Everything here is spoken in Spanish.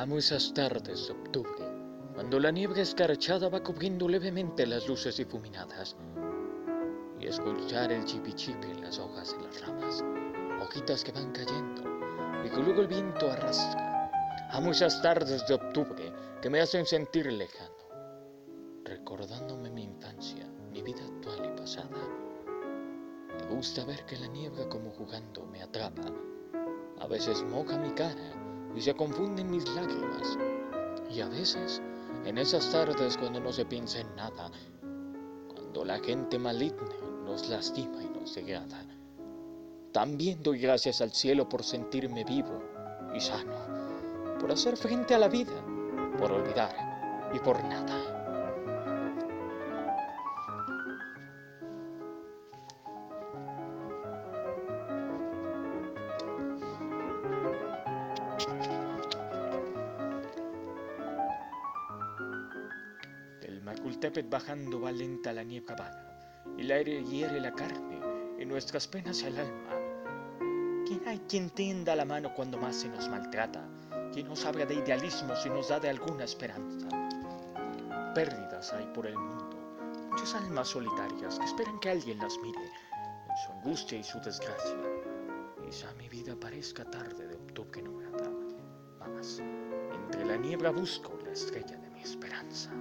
Amo esas tardes de octubre, cuando la niebla escarchada va cubriendo levemente las luces difuminadas, y escuchar el chipichipi en las hojas de las ramas, hojitas que van cayendo y que luego el viento arrastra. Amo esas tardes de octubre que me hacen sentir lejano, recordándome mi infancia, mi vida actual y pasada. Me gusta ver que la niebla como jugando me atrapa. A veces moja mi cara y se confunden mis lágrimas. Y a veces, en esas tardes cuando no se piensa en nada, cuando la gente maligna nos lastima y nos degrada, también doy gracias al cielo por sentirme vivo y sano, por hacer frente a la vida, por olvidar y por nada. Macultepet bajando va lenta la niebla vaga, el aire hiere la carne, en nuestras penas el alma. ¿Quién hay quien tienda la mano cuando más se nos maltrata? ¿Quién nos habla de idealismo si nos da de alguna esperanza? Pérdidas hay por el mundo, muchas almas solitarias que esperan que alguien las mire en su angustia y su desgracia. Quizá mi vida parezca tarde de octubre no grata, mas entre la niebla busco la estrella de mi esperanza.